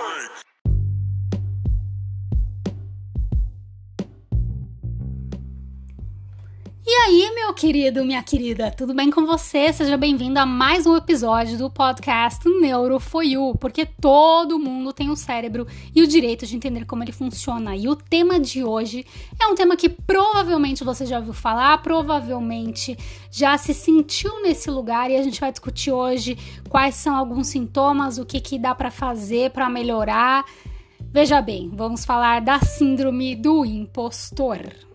E aí, meu querido, minha querida, tudo bem com você? Seja bem-vindo a mais um episódio do podcast Neuro You, porque todo mundo tem um cérebro e o direito de entender como ele funciona. E o tema de hoje é um tema que provavelmente você já ouviu falar, provavelmente já se sentiu nesse lugar e a gente vai discutir hoje quais são alguns sintomas, o que, que dá para fazer para melhorar. Veja bem, vamos falar da síndrome do impostor.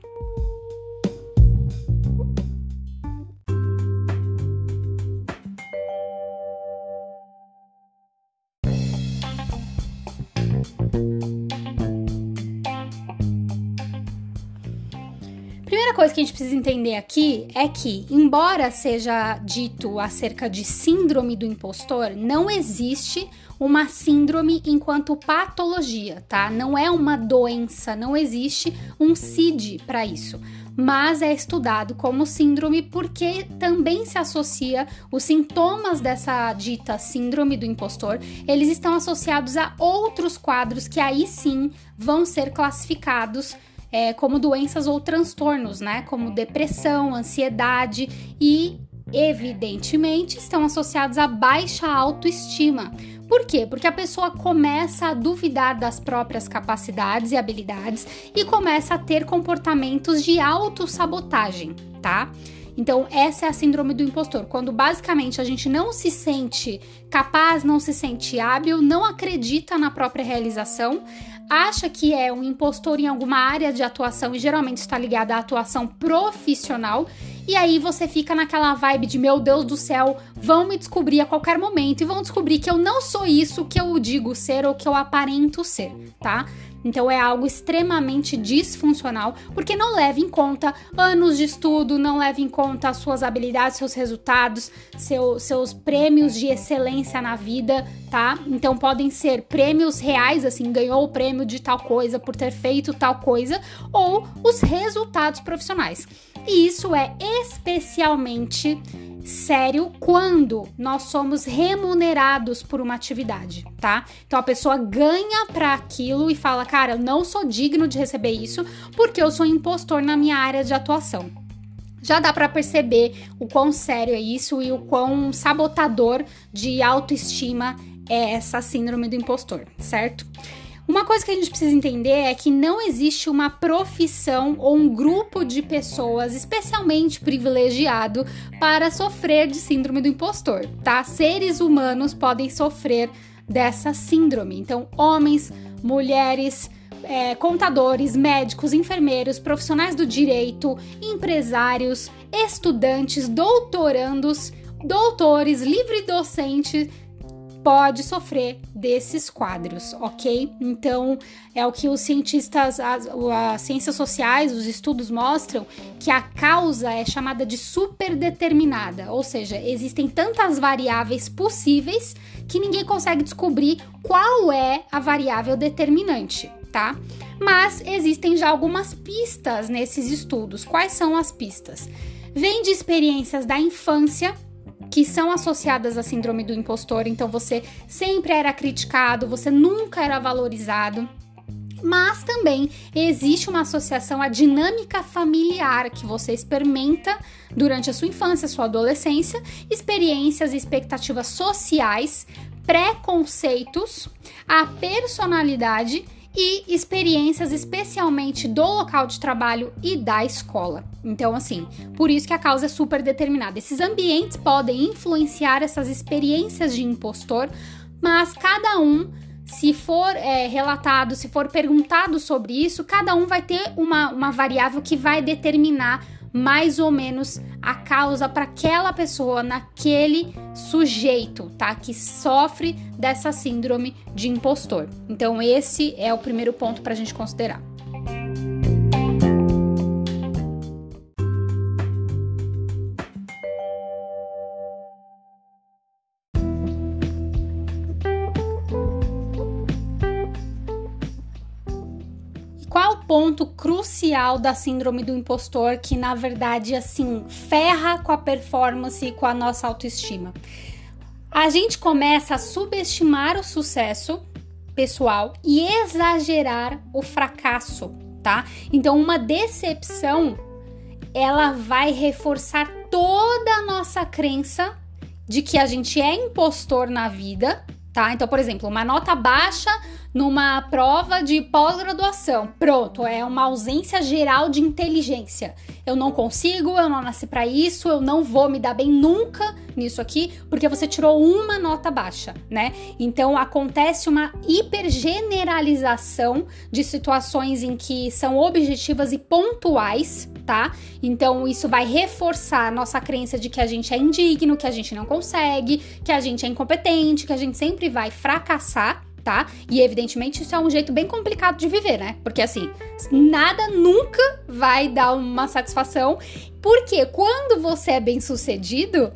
Coisa que a gente precisa entender aqui é que, embora seja dito acerca de síndrome do impostor, não existe uma síndrome enquanto patologia, tá? Não é uma doença, não existe um CID para isso mas é estudado como síndrome porque também se associa os sintomas dessa dita síndrome do impostor, eles estão associados a outros quadros que aí sim vão ser classificados é, como doenças ou transtornos, né? Como depressão, ansiedade e, evidentemente, estão associados a baixa autoestima. Por quê? Porque a pessoa começa a duvidar das próprias capacidades e habilidades e começa a ter comportamentos de autossabotagem, tá? Então, essa é a síndrome do impostor, quando basicamente a gente não se sente capaz, não se sente hábil, não acredita na própria realização, acha que é um impostor em alguma área de atuação e geralmente está ligada à atuação profissional. E aí você fica naquela vibe de meu Deus do céu, vão me descobrir a qualquer momento e vão descobrir que eu não sou isso que eu digo ser ou que eu aparento ser, tá? Então é algo extremamente disfuncional, porque não leva em conta anos de estudo, não leva em conta as suas habilidades, seus resultados, seu, seus prêmios de excelência na vida, tá? Então podem ser prêmios reais, assim, ganhou o prêmio de tal coisa por ter feito tal coisa, ou os resultados profissionais. E isso é especialmente sério quando nós somos remunerados por uma atividade, tá? Então a pessoa ganha para aquilo e fala: "Cara, eu não sou digno de receber isso porque eu sou impostor na minha área de atuação". Já dá para perceber o quão sério é isso e o quão sabotador de autoestima é essa síndrome do impostor, certo? Uma coisa que a gente precisa entender é que não existe uma profissão ou um grupo de pessoas especialmente privilegiado para sofrer de síndrome do impostor, tá? Seres humanos podem sofrer dessa síndrome. Então, homens, mulheres, é, contadores, médicos, enfermeiros, profissionais do direito, empresários, estudantes, doutorandos, doutores, livre docentes pode sofrer desses quadros, ok? Então, é o que os cientistas, as, as ciências sociais, os estudos mostram que a causa é chamada de superdeterminada, ou seja, existem tantas variáveis possíveis que ninguém consegue descobrir qual é a variável determinante, tá? Mas existem já algumas pistas nesses estudos. Quais são as pistas? Vem de experiências da infância que são associadas à síndrome do impostor, então você sempre era criticado, você nunca era valorizado. Mas também existe uma associação à dinâmica familiar que você experimenta durante a sua infância, sua adolescência, experiências e expectativas sociais, preconceitos, a personalidade e experiências especialmente do local de trabalho e da escola. Então, assim, por isso que a causa é super determinada. Esses ambientes podem influenciar essas experiências de impostor, mas cada um se for é, relatado, se for perguntado sobre isso, cada um vai ter uma, uma variável que vai determinar mais ou menos a causa para aquela pessoa, naquele sujeito, tá? Que sofre dessa síndrome de impostor. Então, esse é o primeiro ponto para a gente considerar. Ponto crucial da síndrome do impostor que, na verdade, assim, ferra com a performance e com a nossa autoestima. A gente começa a subestimar o sucesso pessoal e exagerar o fracasso, tá? Então, uma decepção ela vai reforçar toda a nossa crença de que a gente é impostor na vida, tá? Então, por exemplo, uma nota baixa numa prova de pós-graduação. Pronto, é uma ausência geral de inteligência. Eu não consigo, eu não nasci para isso, eu não vou me dar bem nunca nisso aqui, porque você tirou uma nota baixa, né? Então acontece uma hipergeneralização de situações em que são objetivas e pontuais, tá? Então isso vai reforçar a nossa crença de que a gente é indigno, que a gente não consegue, que a gente é incompetente, que a gente sempre vai fracassar tá? E evidentemente isso é um jeito bem complicado de viver, né? Porque assim, nada nunca vai dar uma satisfação, porque quando você é bem sucedido,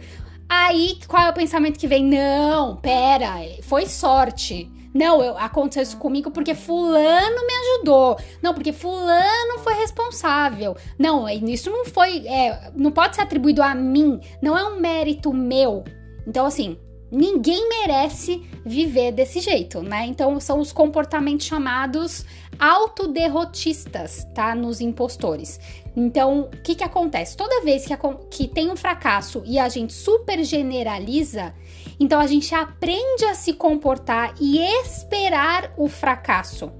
aí qual é o pensamento que vem? Não, pera, foi sorte. Não, eu, aconteceu isso comigo porque fulano me ajudou. Não, porque fulano foi responsável. Não, isso não foi, é, não pode ser atribuído a mim. Não é um mérito meu. Então, assim, ninguém merece viver desse jeito, né? Então são os comportamentos chamados autoderrotistas, tá? Nos impostores. Então, o que que acontece? Toda vez que, que tem um fracasso e a gente super generaliza, então a gente aprende a se comportar e esperar o fracasso.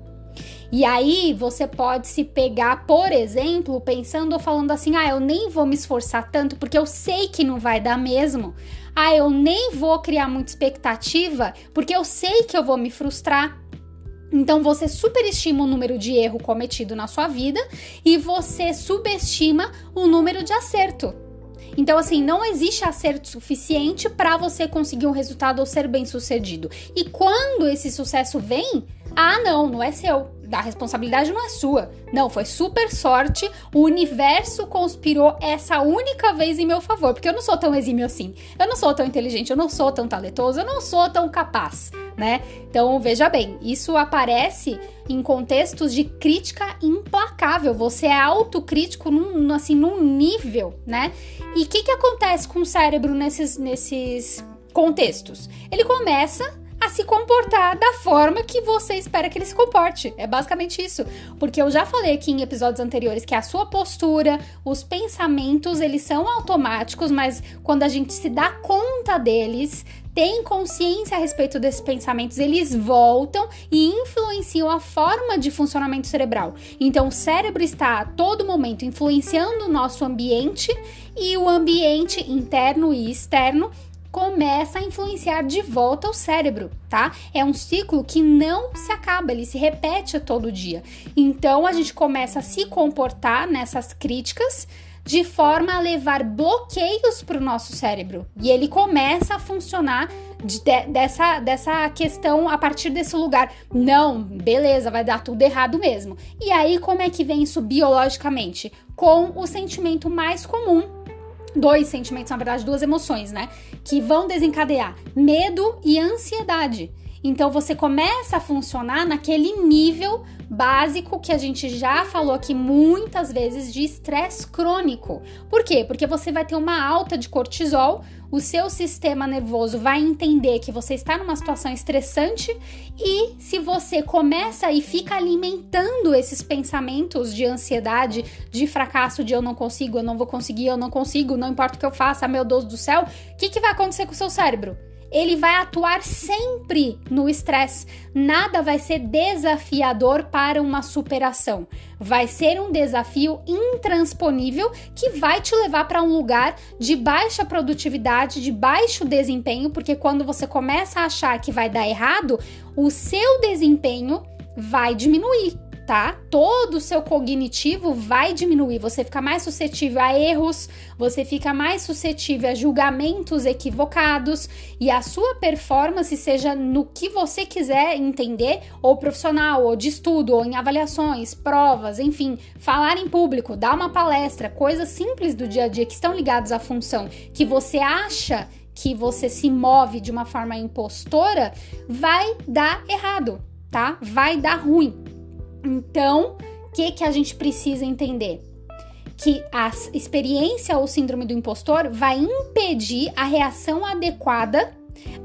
E aí você pode se pegar, por exemplo, pensando ou falando assim: ah, eu nem vou me esforçar tanto porque eu sei que não vai dar mesmo. Ah, eu nem vou criar muita expectativa porque eu sei que eu vou me frustrar. Então você superestima o número de erro cometido na sua vida e você subestima o número de acerto. Então, assim, não existe acerto suficiente para você conseguir um resultado ou ser bem sucedido. E quando esse sucesso vem, ah, não, não é seu a responsabilidade não é sua. Não, foi super sorte. O universo conspirou essa única vez em meu favor, porque eu não sou tão exímio assim. Eu não sou tão inteligente, eu não sou tão talentoso, eu não sou tão capaz, né? Então, veja bem, isso aparece em contextos de crítica implacável. Você é autocrítico num, assim, num nível, né? E o que, que acontece com o cérebro nesses, nesses contextos? Ele começa a se comportar da forma que você espera que ele se comporte. É basicamente isso. Porque eu já falei aqui em episódios anteriores que a sua postura, os pensamentos, eles são automáticos, mas quando a gente se dá conta deles, tem consciência a respeito desses pensamentos, eles voltam e influenciam a forma de funcionamento cerebral. Então, o cérebro está a todo momento influenciando o nosso ambiente e o ambiente interno e externo começa a influenciar de volta o cérebro, tá? É um ciclo que não se acaba, ele se repete todo dia. Então a gente começa a se comportar nessas críticas de forma a levar bloqueios para o nosso cérebro e ele começa a funcionar de, de, dessa, dessa questão a partir desse lugar. Não, beleza, vai dar tudo errado mesmo. E aí, como é que vem isso biologicamente? Com o sentimento mais comum dois sentimentos, na verdade, duas emoções, né? Que vão desencadear medo e ansiedade. Então você começa a funcionar naquele nível básico que a gente já falou aqui muitas vezes de estresse crônico. Por quê? Porque você vai ter uma alta de cortisol, o seu sistema nervoso vai entender que você está numa situação estressante e se você começa e fica alimentando esses pensamentos de ansiedade, de fracasso, de eu não consigo, eu não vou conseguir, eu não consigo, não importa o que eu faça, meu Deus do céu, o que, que vai acontecer com o seu cérebro? Ele vai atuar sempre no estresse. Nada vai ser desafiador para uma superação. Vai ser um desafio intransponível que vai te levar para um lugar de baixa produtividade, de baixo desempenho, porque quando você começa a achar que vai dar errado, o seu desempenho vai diminuir Todo o seu cognitivo vai diminuir, você fica mais suscetível a erros, você fica mais suscetível a julgamentos equivocados e a sua performance, seja no que você quiser entender, ou profissional, ou de estudo, ou em avaliações, provas, enfim, falar em público, dar uma palestra, coisas simples do dia a dia que estão ligadas à função que você acha que você se move de uma forma impostora, vai dar errado, tá? Vai dar ruim. Então, o que, que a gente precisa entender? Que a experiência ou síndrome do impostor vai impedir a reação adequada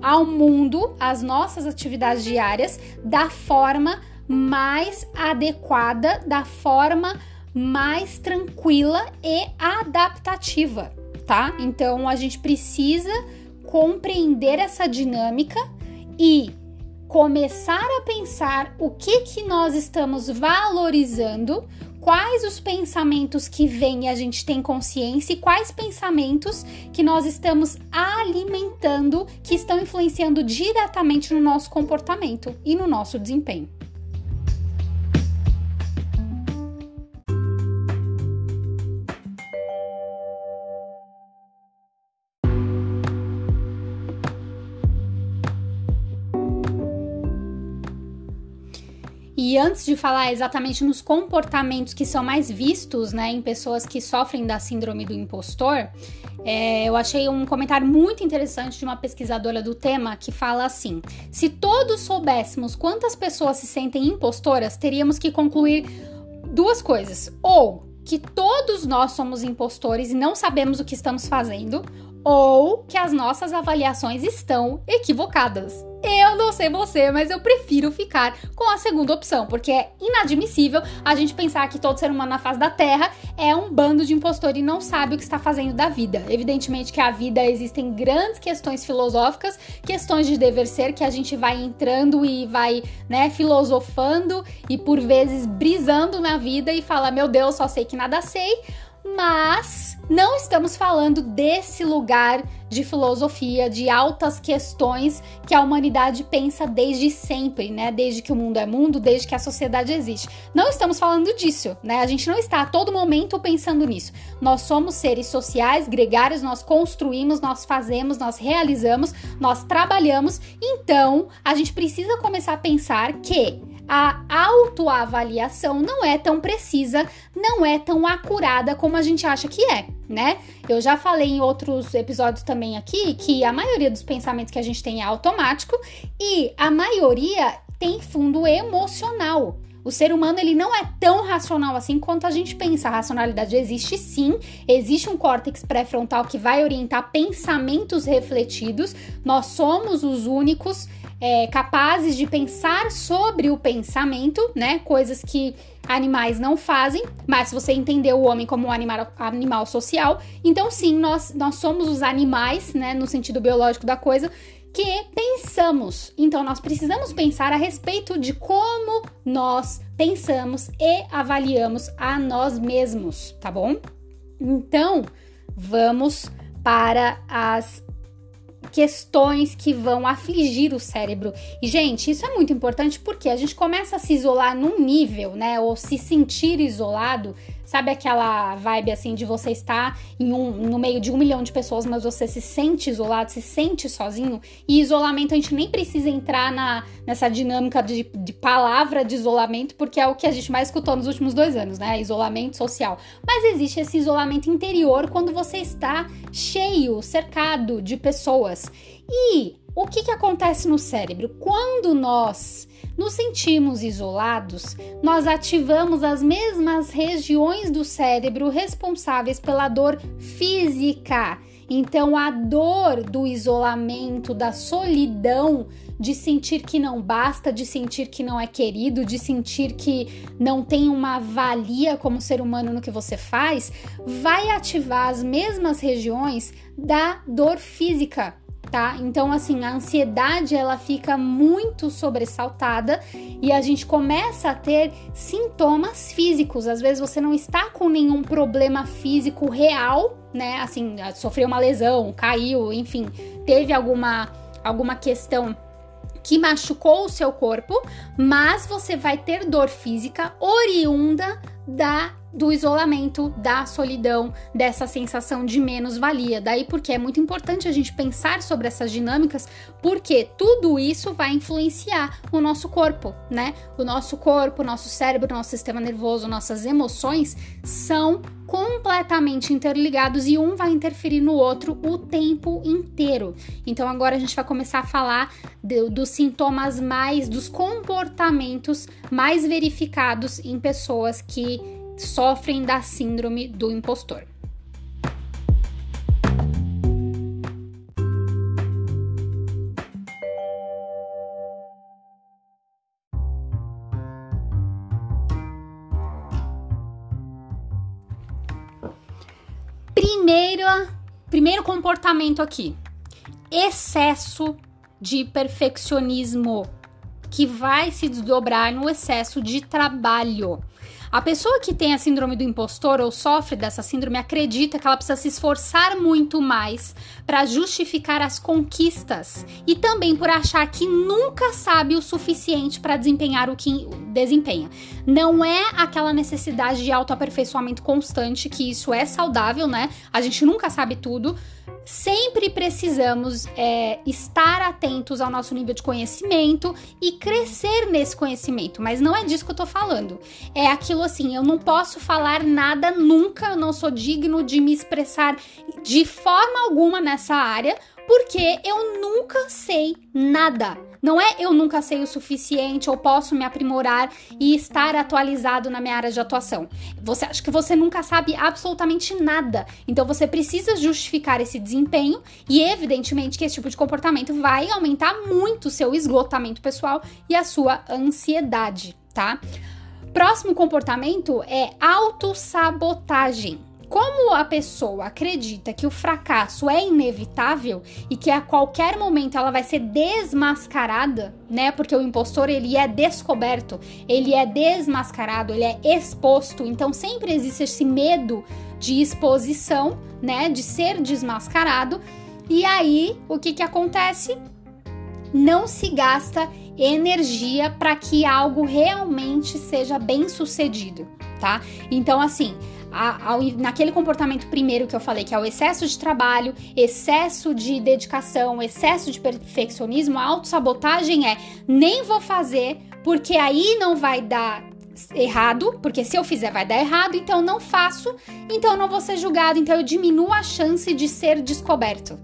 ao mundo, às nossas atividades diárias, da forma mais adequada, da forma mais tranquila e adaptativa, tá? Então a gente precisa compreender essa dinâmica e começar a pensar o que que nós estamos valorizando, quais os pensamentos que vêm e a gente tem consciência e quais pensamentos que nós estamos alimentando que estão influenciando diretamente no nosso comportamento e no nosso desempenho. E antes de falar exatamente nos comportamentos que são mais vistos, né, em pessoas que sofrem da síndrome do impostor, é, eu achei um comentário muito interessante de uma pesquisadora do tema que fala assim: se todos soubéssemos quantas pessoas se sentem impostoras, teríamos que concluir duas coisas. Ou que todos nós somos impostores e não sabemos o que estamos fazendo, ou que as nossas avaliações estão equivocadas. Eu não sei você, mas eu prefiro ficar com a segunda opção, porque é inadmissível a gente pensar que todo ser humano na face da Terra é um bando de impostor e não sabe o que está fazendo da vida. Evidentemente que a vida existem grandes questões filosóficas, questões de dever ser que a gente vai entrando e vai, né, filosofando e por vezes brisando na vida e fala: "Meu Deus, só sei que nada sei" mas não estamos falando desse lugar de filosofia, de altas questões que a humanidade pensa desde sempre, né? Desde que o mundo é mundo, desde que a sociedade existe. Não estamos falando disso, né? A gente não está a todo momento pensando nisso. Nós somos seres sociais, gregários, nós construímos, nós fazemos, nós realizamos, nós trabalhamos. Então, a gente precisa começar a pensar que a autoavaliação não é tão precisa, não é tão acurada como a gente acha que é, né? Eu já falei em outros episódios também aqui que a maioria dos pensamentos que a gente tem é automático e a maioria tem fundo emocional. O ser humano ele não é tão racional assim quanto a gente pensa. A racionalidade existe sim, existe um córtex pré-frontal que vai orientar pensamentos refletidos. Nós somos os únicos é, capazes de pensar sobre o pensamento, né? Coisas que animais não fazem, mas se você entender o homem como um animal, animal social, então sim, nós, nós somos os animais, né, no sentido biológico da coisa, que pensamos. Então nós precisamos pensar a respeito de como nós pensamos e avaliamos a nós mesmos, tá bom? Então, vamos para as questões que vão afligir o cérebro. E, gente, isso é muito importante porque a gente começa a se isolar num nível, né? Ou se sentir isolado. Sabe aquela vibe assim de você estar em um, no meio de um milhão de pessoas, mas você se sente isolado, se sente sozinho? E isolamento a gente nem precisa entrar na, nessa dinâmica de, de palavra de isolamento, porque é o que a gente mais escutou nos últimos dois anos, né? Isolamento social. Mas existe esse isolamento interior quando você está cheio, cercado de pessoas. E o que, que acontece no cérebro? Quando nós nos sentimos isolados, nós ativamos as mesmas regiões do cérebro responsáveis pela dor física. Então, a dor do isolamento, da solidão, de sentir que não basta, de sentir que não é querido, de sentir que não tem uma valia como ser humano no que você faz, vai ativar as mesmas regiões da dor física tá? Então, assim, a ansiedade ela fica muito sobressaltada e a gente começa a ter sintomas físicos. Às vezes você não está com nenhum problema físico real, né? Assim, sofreu uma lesão, caiu, enfim, teve alguma alguma questão que machucou o seu corpo, mas você vai ter dor física oriunda da do isolamento, da solidão, dessa sensação de menos-valia. Daí porque é muito importante a gente pensar sobre essas dinâmicas, porque tudo isso vai influenciar o nosso corpo, né? O nosso corpo, o nosso cérebro, o nosso sistema nervoso, nossas emoções são completamente interligados e um vai interferir no outro o tempo inteiro. Então agora a gente vai começar a falar de, dos sintomas mais, dos comportamentos mais verificados em pessoas que sofrem da síndrome do impostor. Primeira, primeiro comportamento aqui: excesso de perfeccionismo, que vai se desdobrar no excesso de trabalho. A pessoa que tem a síndrome do impostor ou sofre dessa síndrome acredita que ela precisa se esforçar muito mais para justificar as conquistas e também por achar que nunca sabe o suficiente para desempenhar o que desempenha. Não é aquela necessidade de autoaperfeiçoamento constante, que isso é saudável, né? A gente nunca sabe tudo, sempre precisamos é, estar atentos ao nosso nível de conhecimento e crescer nesse conhecimento, mas não é disso que eu tô falando. É aquilo assim, eu não posso falar nada nunca, eu não sou digno de me expressar de forma alguma nessa área, porque eu nunca sei nada. Não é eu nunca sei o suficiente ou posso me aprimorar e estar atualizado na minha área de atuação. Você acha que você nunca sabe absolutamente nada. Então você precisa justificar esse desempenho e evidentemente que esse tipo de comportamento vai aumentar muito o seu esgotamento pessoal e a sua ansiedade, tá? Próximo comportamento é autossabotagem. Como a pessoa acredita que o fracasso é inevitável e que a qualquer momento ela vai ser desmascarada, né? Porque o impostor ele é descoberto, ele é desmascarado, ele é exposto. Então sempre existe esse medo de exposição, né? De ser desmascarado. E aí, o que que acontece? Não se gasta energia para que algo realmente seja bem sucedido, tá? Então, assim, ao, naquele comportamento primeiro que eu falei, que é o excesso de trabalho, excesso de dedicação, excesso de perfeccionismo, a autossabotagem é nem vou fazer, porque aí não vai dar errado, porque se eu fizer vai dar errado, então não faço, então não vou ser julgado, então eu diminuo a chance de ser descoberto.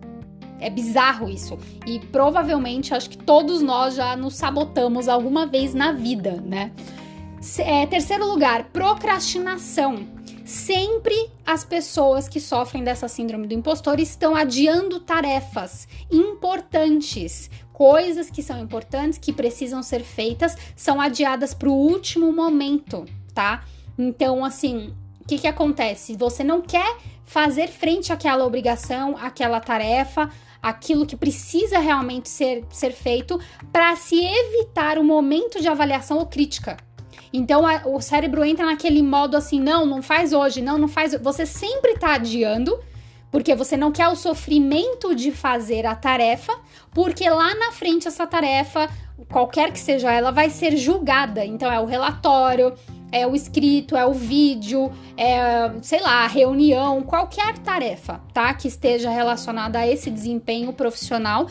É bizarro isso. E provavelmente acho que todos nós já nos sabotamos alguma vez na vida, né? É, terceiro lugar, procrastinação. Sempre as pessoas que sofrem dessa síndrome do impostor estão adiando tarefas importantes, coisas que são importantes, que precisam ser feitas, são adiadas para o último momento, tá? Então, assim, o que, que acontece? Você não quer fazer frente àquela obrigação, àquela tarefa, aquilo que precisa realmente ser, ser feito para se evitar o momento de avaliação ou crítica. Então a, o cérebro entra naquele modo assim: não, não faz hoje, não, não faz. Você sempre tá adiando, porque você não quer o sofrimento de fazer a tarefa, porque lá na frente essa tarefa, qualquer que seja ela, vai ser julgada. Então é o relatório, é o escrito, é o vídeo, é, sei lá, a reunião, qualquer tarefa, tá? Que esteja relacionada a esse desempenho profissional,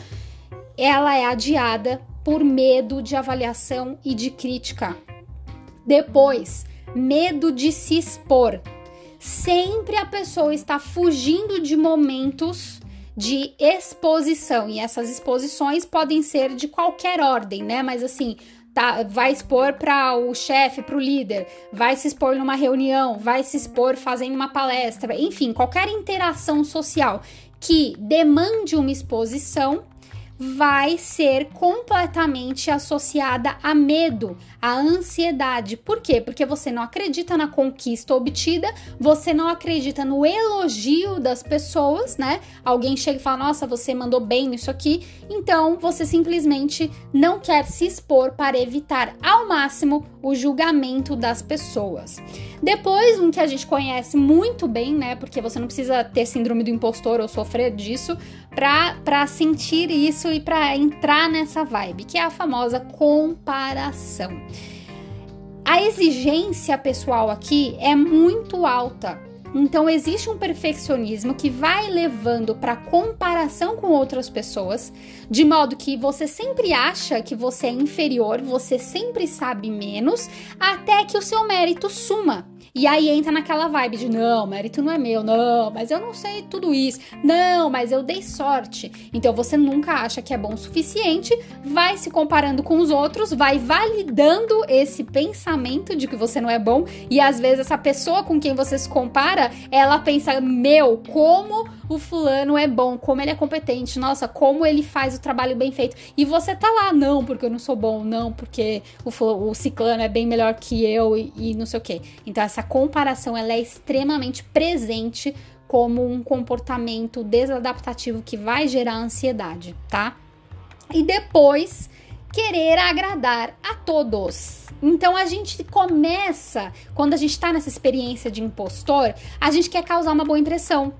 ela é adiada por medo de avaliação e de crítica. Depois, medo de se expor. Sempre a pessoa está fugindo de momentos de exposição e essas exposições podem ser de qualquer ordem, né? Mas assim, tá, vai expor para o chefe, para o líder, vai se expor numa reunião, vai se expor fazendo uma palestra, enfim, qualquer interação social que demande uma exposição vai ser completamente associada a medo, a ansiedade. Por quê? Porque você não acredita na conquista obtida, você não acredita no elogio das pessoas, né? Alguém chega e fala: "Nossa, você mandou bem nisso aqui". Então, você simplesmente não quer se expor para evitar ao máximo o julgamento das pessoas. Depois, um que a gente conhece muito bem, né? Porque você não precisa ter síndrome do impostor ou sofrer disso para sentir isso e para entrar nessa vibe, que é a famosa comparação. A exigência pessoal aqui é muito alta. Então existe um perfeccionismo que vai levando para comparação com outras pessoas, de modo que você sempre acha que você é inferior, você sempre sabe menos, até que o seu mérito suma. E aí entra naquela vibe de não, mérito não é meu, não, mas eu não sei tudo isso, não, mas eu dei sorte. Então você nunca acha que é bom o suficiente, vai se comparando com os outros, vai validando esse pensamento de que você não é bom, e às vezes essa pessoa com quem você se compara, ela pensa: meu, como o fulano é bom, como ele é competente, nossa, como ele faz o trabalho bem feito. E você tá lá, não, porque eu não sou bom, não, porque o, o ciclano é bem melhor que eu e, e não sei o quê. Então essa comparação ela é extremamente presente como um comportamento desadaptativo que vai gerar ansiedade, tá? E depois querer agradar a todos. Então a gente começa, quando a gente está nessa experiência de impostor, a gente quer causar uma boa impressão.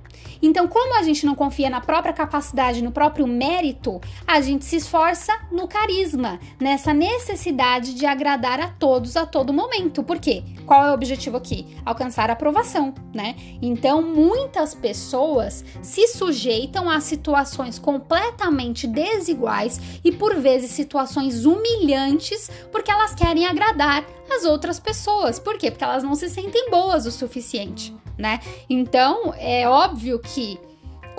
Então, como a gente não confia na própria capacidade, no próprio mérito, a gente se esforça no carisma, nessa necessidade de agradar a todos a todo momento. Por quê? Qual é o objetivo aqui? Alcançar aprovação, né? Então, muitas pessoas se sujeitam a situações completamente desiguais e por vezes situações humilhantes porque elas querem agradar as outras pessoas. Por quê? Porque elas não se sentem boas o suficiente, né? Então, é óbvio que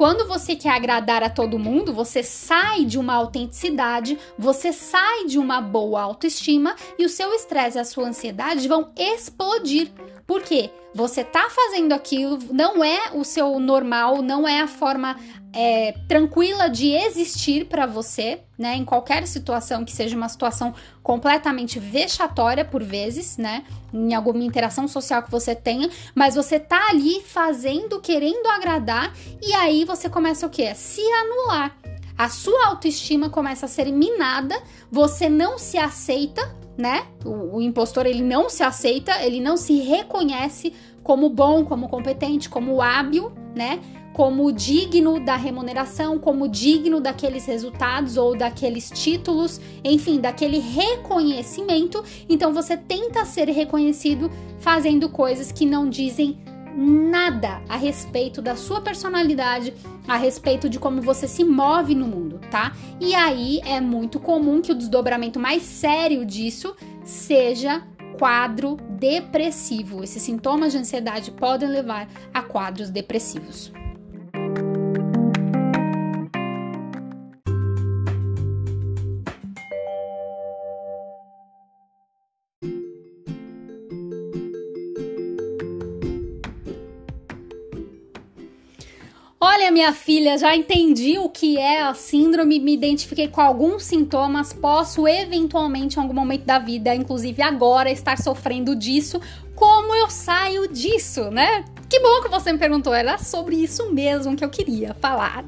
quando você quer agradar a todo mundo, você sai de uma autenticidade, você sai de uma boa autoestima e o seu estresse e a sua ansiedade vão explodir. Por quê? Você tá fazendo aquilo, não é o seu normal, não é a forma é, tranquila de existir para você, né? Em qualquer situação que seja uma situação completamente vexatória por vezes, né? Em alguma interação social que você tenha, mas você tá ali fazendo, querendo agradar, e aí você começa o quê? A se anular. A sua autoestima começa a ser minada, você não se aceita, né? O, o impostor ele não se aceita, ele não se reconhece como bom, como competente, como hábil, né? Como digno da remuneração, como digno daqueles resultados ou daqueles títulos, enfim, daquele reconhecimento. Então você tenta ser reconhecido fazendo coisas que não dizem nada a respeito da sua personalidade, a respeito de como você se move no mundo, tá? E aí é muito comum que o desdobramento mais sério disso seja quadro depressivo. Esses sintomas de ansiedade podem levar a quadros depressivos. Minha filha, já entendi o que é a síndrome, me identifiquei com alguns sintomas, posso eventualmente em algum momento da vida, inclusive agora, estar sofrendo disso. Como eu saio disso, né? Que bom que você me perguntou, era sobre isso mesmo que eu queria falar.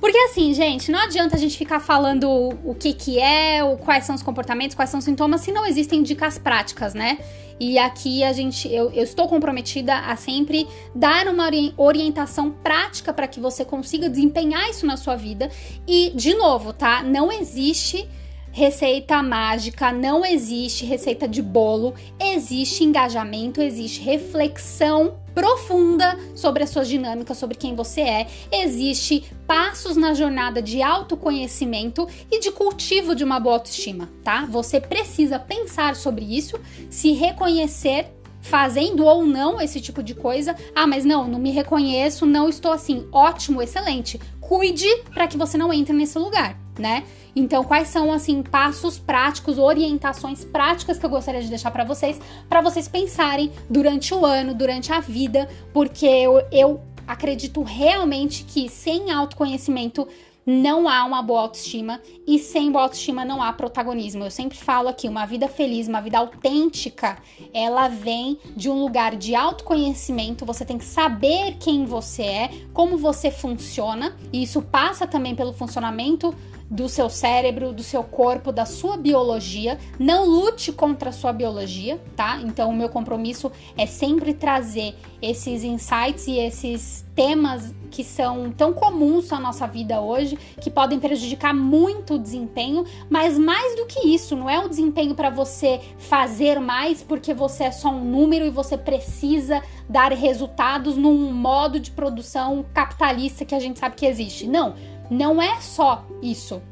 Porque assim, gente, não adianta a gente ficar falando o que que é, quais são os comportamentos, quais são os sintomas, se não existem dicas práticas, né? E aqui a gente, eu, eu estou comprometida a sempre dar uma orientação prática para que você consiga desempenhar isso na sua vida. E, de novo, tá? Não existe receita mágica, não existe receita de bolo, existe engajamento, existe reflexão profunda sobre as suas dinâmicas, sobre quem você é. Existe passos na jornada de autoconhecimento e de cultivo de uma boa autoestima, tá? Você precisa pensar sobre isso, se reconhecer fazendo ou não esse tipo de coisa. Ah, mas não, não me reconheço, não estou assim. Ótimo, excelente. Cuide para que você não entre nesse lugar, né? Então, quais são assim passos práticos, orientações práticas que eu gostaria de deixar para vocês, para vocês pensarem durante o ano, durante a vida, porque eu, eu acredito realmente que sem autoconhecimento não há uma boa autoestima e sem boa autoestima não há protagonismo. Eu sempre falo aqui, uma vida feliz, uma vida autêntica, ela vem de um lugar de autoconhecimento. Você tem que saber quem você é, como você funciona, e isso passa também pelo funcionamento do seu cérebro, do seu corpo, da sua biologia. Não lute contra a sua biologia, tá? Então, o meu compromisso é sempre trazer esses insights e esses temas que são tão comuns na nossa vida hoje, que podem prejudicar muito o desempenho, mas mais do que isso, não é um desempenho para você fazer mais porque você é só um número e você precisa dar resultados num modo de produção capitalista que a gente sabe que existe. Não não é só isso.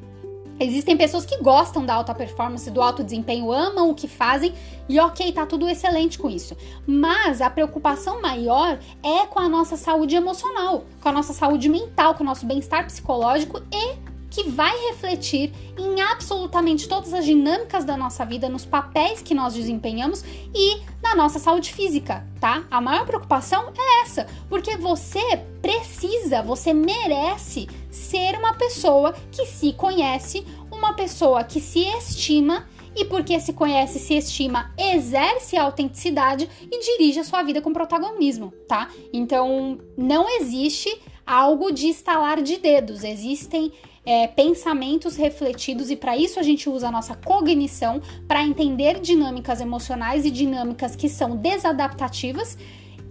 Existem pessoas que gostam da alta performance, do alto desempenho, amam o que fazem e ok, tá tudo excelente com isso. Mas a preocupação maior é com a nossa saúde emocional, com a nossa saúde mental, com o nosso bem-estar psicológico e que vai refletir em absolutamente todas as dinâmicas da nossa vida, nos papéis que nós desempenhamos e na nossa saúde física, tá? A maior preocupação é essa, porque você precisa, você merece ser uma pessoa que se conhece, uma pessoa que se estima e porque se conhece, se estima, exerce a autenticidade e dirige a sua vida com protagonismo, tá? Então, não existe algo de estalar de dedos, existem é, pensamentos refletidos e para isso a gente usa a nossa cognição para entender dinâmicas emocionais e dinâmicas que são desadaptativas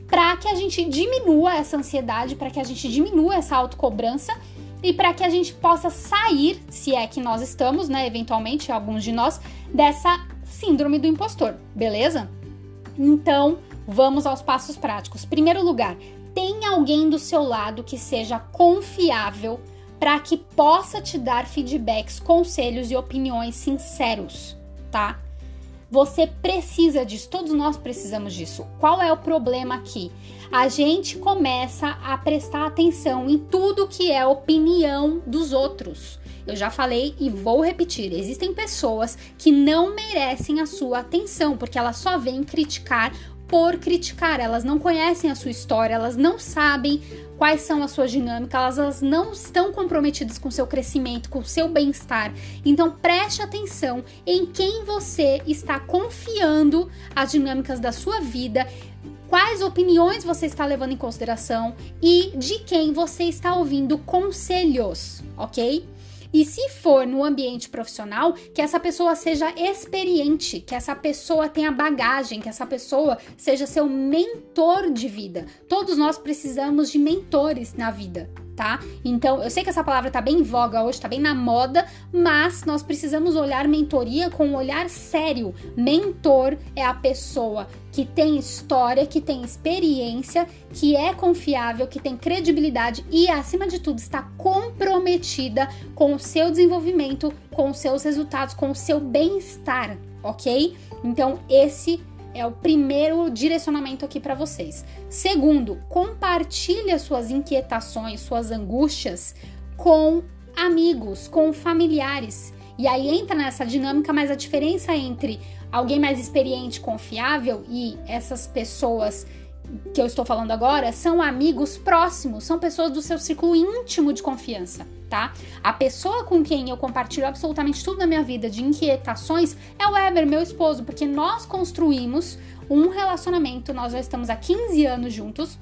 para que a gente diminua essa ansiedade, para que a gente diminua essa autocobrança e para que a gente possa sair, se é que nós estamos, né, eventualmente alguns de nós, dessa síndrome do impostor, beleza? Então, vamos aos passos práticos. Primeiro lugar, tem alguém do seu lado que seja confiável para que possa te dar feedbacks, conselhos e opiniões sinceros, tá? Você precisa disso, todos nós precisamos disso. Qual é o problema aqui? A gente começa a prestar atenção em tudo que é opinião dos outros. Eu já falei e vou repetir: existem pessoas que não merecem a sua atenção, porque elas só vêm criticar por criticar, elas não conhecem a sua história, elas não sabem quais são as suas dinâmicas, elas, elas não estão comprometidas com o seu crescimento, com o seu bem-estar. Então preste atenção em quem você está confiando as dinâmicas da sua vida, quais opiniões você está levando em consideração e de quem você está ouvindo conselhos, ok? E se for no ambiente profissional, que essa pessoa seja experiente, que essa pessoa tenha bagagem, que essa pessoa seja seu mentor de vida. Todos nós precisamos de mentores na vida tá? Então, eu sei que essa palavra tá bem em voga hoje, tá bem na moda, mas nós precisamos olhar mentoria com um olhar sério. Mentor é a pessoa que tem história, que tem experiência, que é confiável, que tem credibilidade e, acima de tudo, está comprometida com o seu desenvolvimento, com os seus resultados, com o seu bem-estar, ok? Então, esse é o primeiro direcionamento aqui para vocês. Segundo, compartilhe suas inquietações, suas angústias com amigos, com familiares. E aí entra nessa dinâmica, mas a diferença entre alguém mais experiente, confiável e essas pessoas que eu estou falando agora são amigos próximos, são pessoas do seu círculo íntimo de confiança, tá? A pessoa com quem eu compartilho absolutamente tudo na minha vida de inquietações é o Weber, meu esposo, porque nós construímos um relacionamento, nós já estamos há 15 anos juntos,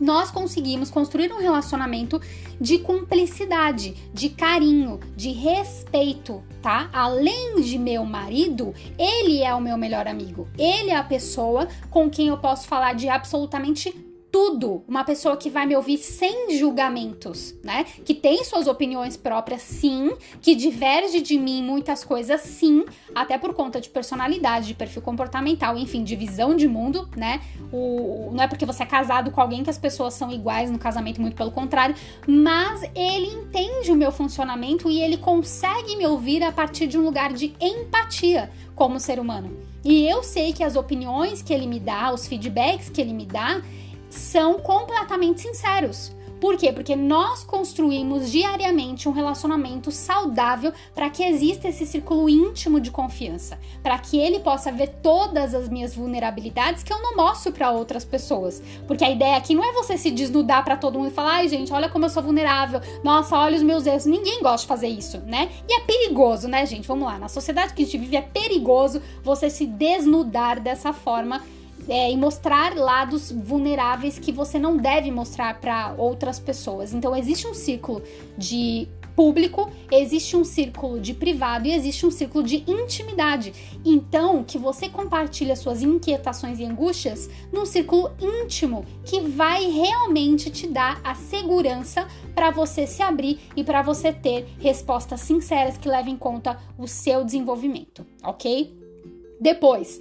nós conseguimos construir um relacionamento de cumplicidade, de carinho, de respeito, tá? Além de meu marido, ele é o meu melhor amigo. Ele é a pessoa com quem eu posso falar de absolutamente tudo, uma pessoa que vai me ouvir sem julgamentos, né? Que tem suas opiniões próprias, sim, que diverge de mim muitas coisas, sim, até por conta de personalidade, de perfil comportamental, enfim, de visão de mundo, né? O, não é porque você é casado com alguém que as pessoas são iguais no casamento, muito pelo contrário, mas ele entende o meu funcionamento e ele consegue me ouvir a partir de um lugar de empatia como ser humano. E eu sei que as opiniões que ele me dá, os feedbacks que ele me dá, são completamente sinceros. Por quê? Porque nós construímos diariamente um relacionamento saudável para que exista esse círculo íntimo de confiança, para que ele possa ver todas as minhas vulnerabilidades que eu não mostro para outras pessoas. Porque a ideia aqui não é você se desnudar para todo mundo e falar: "Ai, gente, olha como eu sou vulnerável. Nossa, olha os meus erros". Ninguém gosta de fazer isso, né? E é perigoso, né, gente? Vamos lá. Na sociedade que a gente vive é perigoso você se desnudar dessa forma é, e mostrar lados vulneráveis que você não deve mostrar para outras pessoas. Então existe um ciclo de público, existe um círculo de privado e existe um círculo de intimidade. Então, que você compartilha suas inquietações e angústias num círculo íntimo que vai realmente te dar a segurança para você se abrir e para você ter respostas sinceras que levem em conta o seu desenvolvimento, ok? Depois,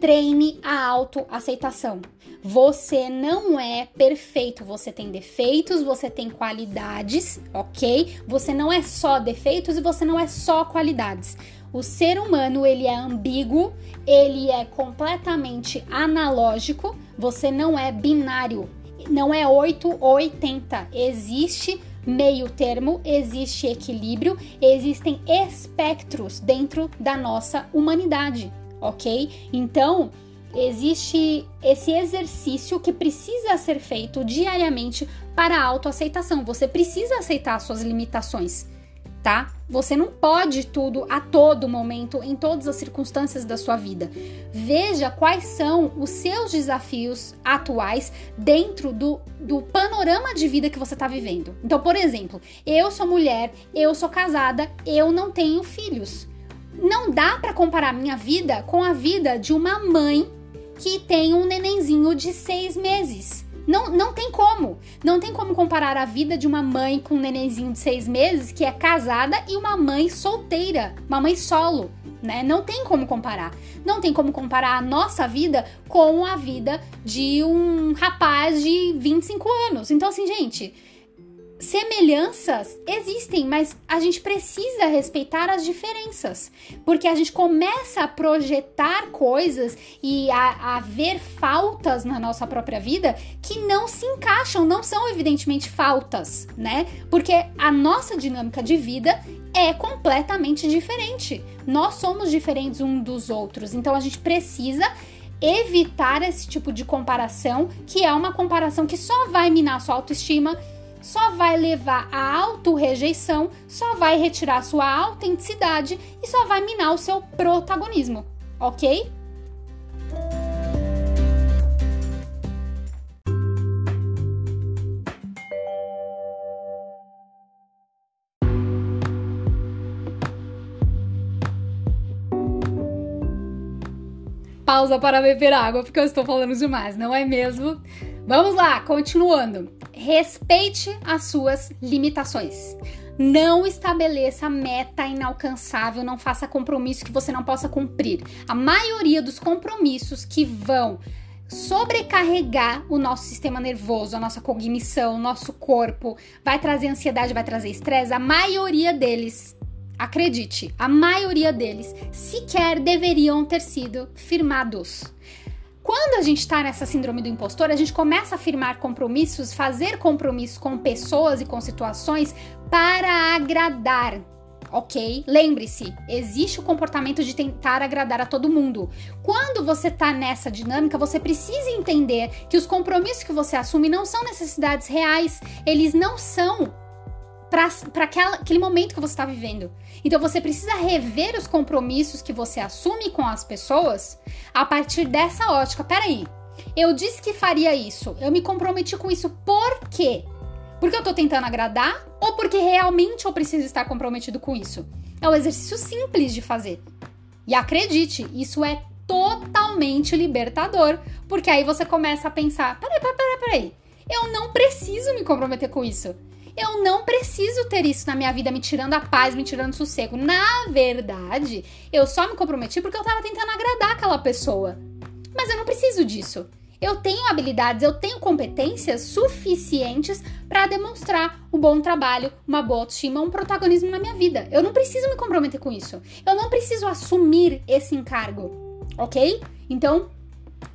treine a autoaceitação. Você não é perfeito, você tem defeitos, você tem qualidades, ok? Você não é só defeitos e você não é só qualidades. O ser humano, ele é ambíguo, ele é completamente analógico, você não é binário, não é 8 ou 80. Existe meio termo, existe equilíbrio, existem espectros dentro da nossa humanidade ok? Então, existe esse exercício que precisa ser feito diariamente para a autoaceitação. Você precisa aceitar suas limitações, tá? Você não pode tudo a todo momento, em todas as circunstâncias da sua vida. Veja quais são os seus desafios atuais dentro do, do panorama de vida que você está vivendo. Então, por exemplo, eu sou mulher, eu sou casada, eu não tenho filhos. Não dá para comparar minha vida com a vida de uma mãe que tem um nenenzinho de seis meses. Não, não tem como. Não tem como comparar a vida de uma mãe com um nenenzinho de seis meses que é casada e uma mãe solteira, uma mãe solo, né? Não tem como comparar. Não tem como comparar a nossa vida com a vida de um rapaz de 25 anos. Então, assim, gente, semelhanças existem, mas a gente precisa respeitar as diferenças, porque a gente começa a projetar coisas e a, a, ver faltas na nossa própria vida que não se encaixam, não são evidentemente faltas, né? Porque a nossa dinâmica de vida é completamente diferente. Nós somos diferentes uns dos outros, então a gente precisa evitar esse tipo de comparação, que é uma comparação que só vai minar sua autoestima só vai levar à auto-rejeição, só vai retirar sua autenticidade e só vai minar o seu protagonismo, ok? Pausa para beber água, porque eu estou falando demais, não é mesmo? Vamos lá, continuando. Respeite as suas limitações. Não estabeleça meta inalcançável, não faça compromisso que você não possa cumprir. A maioria dos compromissos que vão sobrecarregar o nosso sistema nervoso, a nossa cognição, o nosso corpo, vai trazer ansiedade, vai trazer estresse, a maioria deles, acredite, a maioria deles sequer deveriam ter sido firmados. Quando a gente está nessa síndrome do impostor, a gente começa a afirmar compromissos, fazer compromissos com pessoas e com situações para agradar. Ok? Lembre-se, existe o comportamento de tentar agradar a todo mundo. Quando você está nessa dinâmica, você precisa entender que os compromissos que você assume não são necessidades reais, eles não são para aquele momento que você está vivendo. Então você precisa rever os compromissos que você assume com as pessoas a partir dessa ótica. Peraí, eu disse que faria isso, eu me comprometi com isso por quê? Porque eu tô tentando agradar ou porque realmente eu preciso estar comprometido com isso? É um exercício simples de fazer. E acredite, isso é totalmente libertador, porque aí você começa a pensar: peraí, peraí, peraí, peraí. Eu não preciso me comprometer com isso. Eu não preciso ter isso na minha vida, me tirando a paz, me tirando o sossego. Na verdade, eu só me comprometi porque eu tava tentando agradar aquela pessoa. Mas eu não preciso disso. Eu tenho habilidades, eu tenho competências suficientes para demonstrar um bom trabalho, uma boa autoestima, um protagonismo na minha vida. Eu não preciso me comprometer com isso. Eu não preciso assumir esse encargo, ok? Então,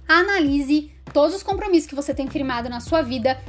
analise todos os compromissos que você tem firmado na sua vida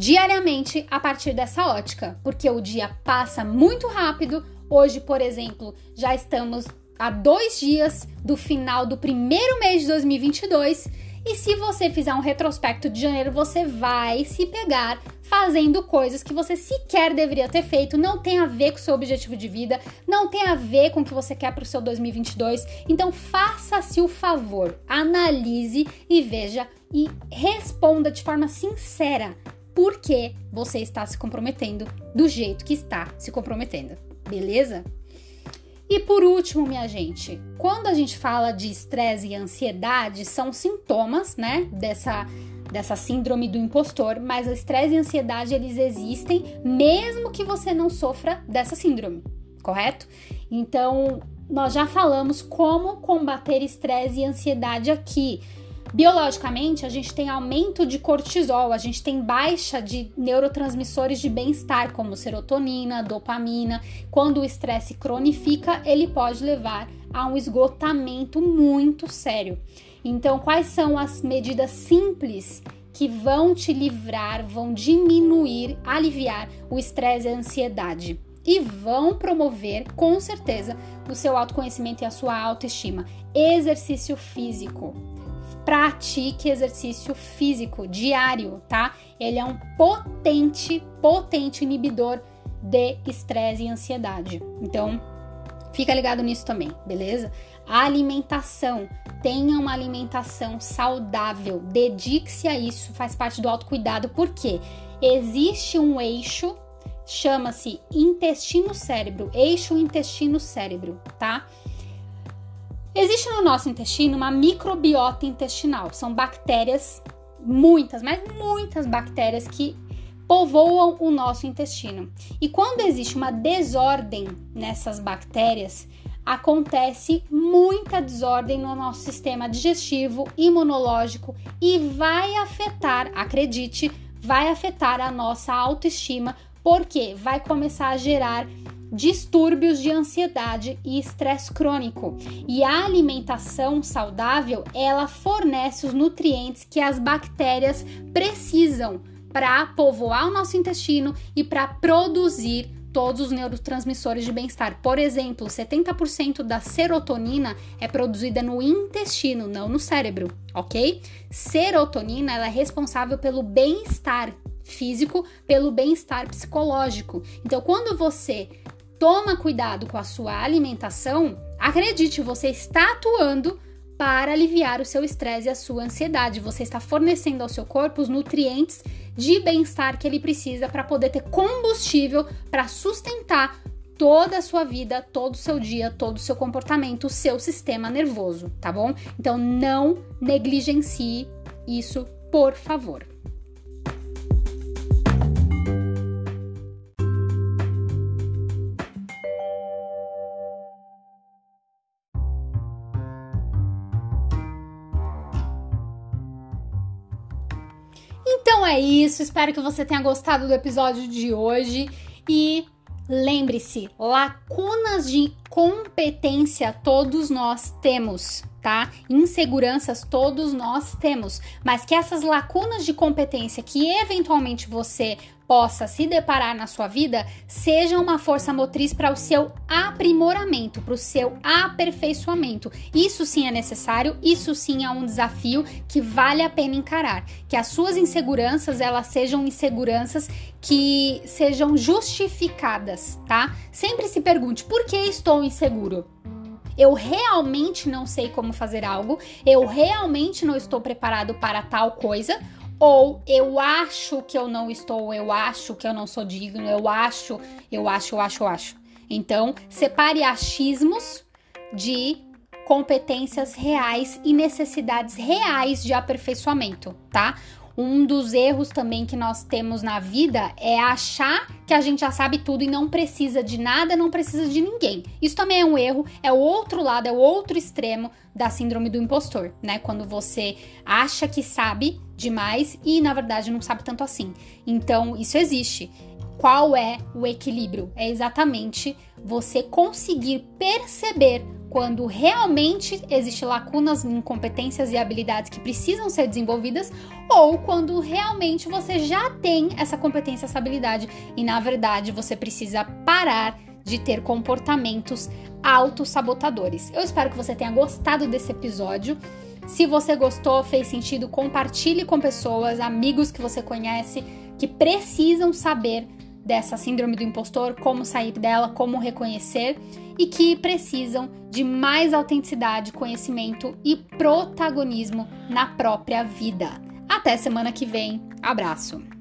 diariamente a partir dessa ótica, porque o dia passa muito rápido. Hoje, por exemplo, já estamos a dois dias do final do primeiro mês de 2022. E se você fizer um retrospecto de janeiro, você vai se pegar fazendo coisas que você sequer deveria ter feito, não tem a ver com o seu objetivo de vida, não tem a ver com o que você quer para o seu 2022. Então, faça-se o favor, analise e veja e responda de forma sincera por que você está se comprometendo do jeito que está se comprometendo, beleza? E por último, minha gente, quando a gente fala de estresse e ansiedade, são sintomas, né, dessa dessa síndrome do impostor, mas o estresse e a ansiedade eles existem mesmo que você não sofra dessa síndrome, correto? Então, nós já falamos como combater estresse e ansiedade aqui. Biologicamente, a gente tem aumento de cortisol, a gente tem baixa de neurotransmissores de bem-estar, como serotonina, dopamina. Quando o estresse cronifica, ele pode levar a um esgotamento muito sério. Então, quais são as medidas simples que vão te livrar, vão diminuir, aliviar o estresse e a ansiedade? E vão promover, com certeza, o seu autoconhecimento e a sua autoestima. Exercício físico pratique exercício físico diário, tá? Ele é um potente, potente inibidor de estresse e ansiedade. Então, fica ligado nisso também, beleza? A alimentação, tenha uma alimentação saudável, dedique-se a isso, faz parte do autocuidado, porque existe um eixo, chama-se intestino-cérebro, eixo intestino-cérebro, tá? Existe no nosso intestino uma microbiota intestinal, são bactérias, muitas, mas muitas bactérias que povoam o nosso intestino. E quando existe uma desordem nessas bactérias, acontece muita desordem no nosso sistema digestivo, imunológico e vai afetar, acredite, vai afetar a nossa autoestima, porque vai começar a gerar distúrbios de ansiedade e estresse crônico. E a alimentação saudável, ela fornece os nutrientes que as bactérias precisam para povoar o nosso intestino e para produzir todos os neurotransmissores de bem-estar. Por exemplo, 70% da serotonina é produzida no intestino, não no cérebro, ok? Serotonina ela é responsável pelo bem-estar físico, pelo bem-estar psicológico. Então, quando você toma cuidado com a sua alimentação, acredite, você está atuando para aliviar o seu estresse e a sua ansiedade. Você está fornecendo ao seu corpo os nutrientes de bem-estar que ele precisa para poder ter combustível para sustentar toda a sua vida, todo o seu dia, todo o seu comportamento, o seu sistema nervoso, tá bom? Então não negligencie isso, por favor. É isso, espero que você tenha gostado do episódio de hoje. E lembre-se, lacunas de competência todos nós temos, tá? Inseguranças todos nós temos, mas que essas lacunas de competência que eventualmente você possa se deparar na sua vida seja uma força motriz para o seu aprimoramento, para o seu aperfeiçoamento. Isso sim é necessário, isso sim é um desafio que vale a pena encarar. Que as suas inseguranças elas sejam inseguranças que sejam justificadas, tá? Sempre se pergunte por que estou inseguro. Eu realmente não sei como fazer algo, eu realmente não estou preparado para tal coisa, ou eu acho que eu não estou, eu acho que eu não sou digno, eu acho, eu acho, eu acho, eu acho. Então, separe achismos de competências reais e necessidades reais de aperfeiçoamento, tá? Um dos erros também que nós temos na vida é achar que a gente já sabe tudo e não precisa de nada, não precisa de ninguém. Isso também é um erro, é o outro lado, é o outro extremo da síndrome do impostor, né? Quando você acha que sabe demais e na verdade não sabe tanto assim. Então, isso existe. Qual é o equilíbrio? É exatamente você conseguir perceber quando realmente existe lacunas em competências e habilidades que precisam ser desenvolvidas ou quando realmente você já tem essa competência, essa habilidade e na verdade você precisa parar de ter comportamentos autossabotadores. Eu espero que você tenha gostado desse episódio. Se você gostou, fez sentido, compartilhe com pessoas, amigos que você conhece que precisam saber dessa síndrome do impostor, como sair dela, como reconhecer e que precisam de mais autenticidade, conhecimento e protagonismo na própria vida. Até semana que vem. Abraço!